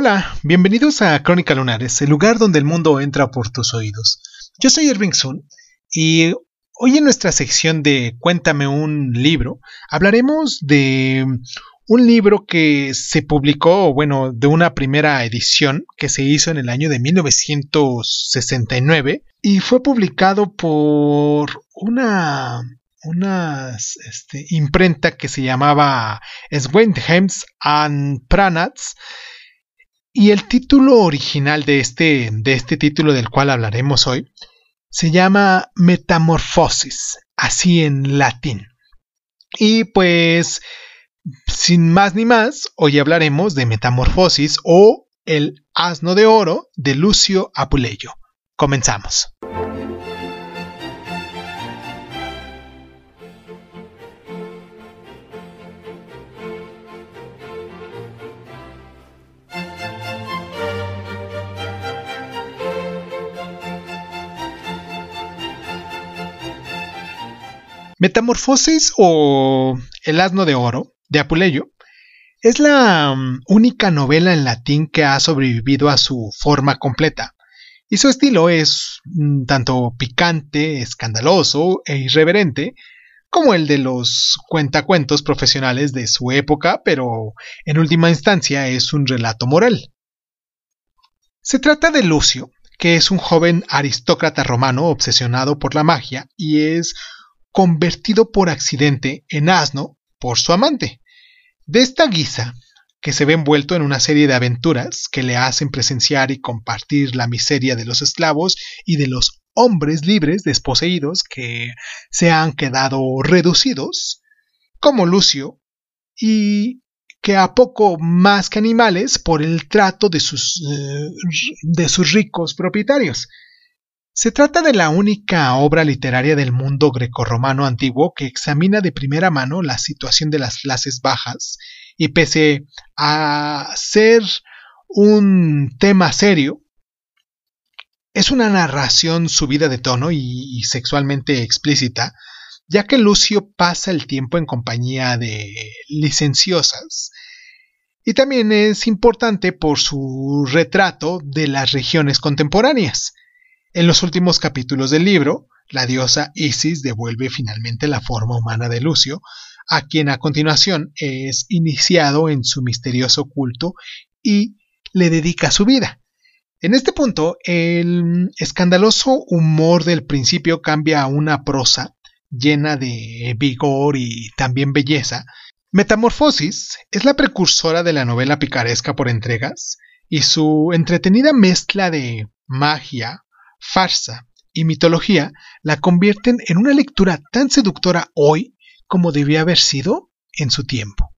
Hola, bienvenidos a Crónica Lunares, el lugar donde el mundo entra por tus oídos. Yo soy Irving Sun y hoy en nuestra sección de Cuéntame un libro hablaremos de un libro que se publicó, bueno, de una primera edición que se hizo en el año de 1969 y fue publicado por una una este, imprenta que se llamaba Swendhems and Pranats y el título original de este, de este título del cual hablaremos hoy se llama Metamorfosis, así en latín. Y pues, sin más ni más, hoy hablaremos de Metamorfosis o El asno de oro de Lucio Apuleyo. Comenzamos. Metamorfosis o El asno de oro de Apuleyo es la mm, única novela en latín que ha sobrevivido a su forma completa, y su estilo es mm, tanto picante, escandaloso e irreverente como el de los cuentacuentos profesionales de su época, pero en última instancia es un relato moral. Se trata de Lucio, que es un joven aristócrata romano obsesionado por la magia y es convertido por accidente en asno por su amante. De esta guisa, que se ve envuelto en una serie de aventuras que le hacen presenciar y compartir la miseria de los esclavos y de los hombres libres desposeídos que se han quedado reducidos, como Lucio, y que a poco más que animales por el trato de sus, eh, de sus ricos propietarios. Se trata de la única obra literaria del mundo grecorromano antiguo que examina de primera mano la situación de las clases bajas y pese a ser un tema serio, es una narración subida de tono y, sexualmente explícita, ya que Lucio pasa el tiempo en compañía de licenciosas, y también es importante por su retrato de las regiones contemporáneas, en los últimos capítulos del libro, la diosa Isis devuelve finalmente la forma humana de Lucio, a quien a continuación es iniciado en su misterioso culto y le dedica su vida. En este punto, el escandaloso humor del principio cambia a una prosa llena de vigor y también belleza. Metamorfosis es la precursora de la novela picaresca por entregas, y su entretenida mezcla de magia, farsa y mitología la convierten en una lectura tan seductora hoy como debía haber sido en su tiempo.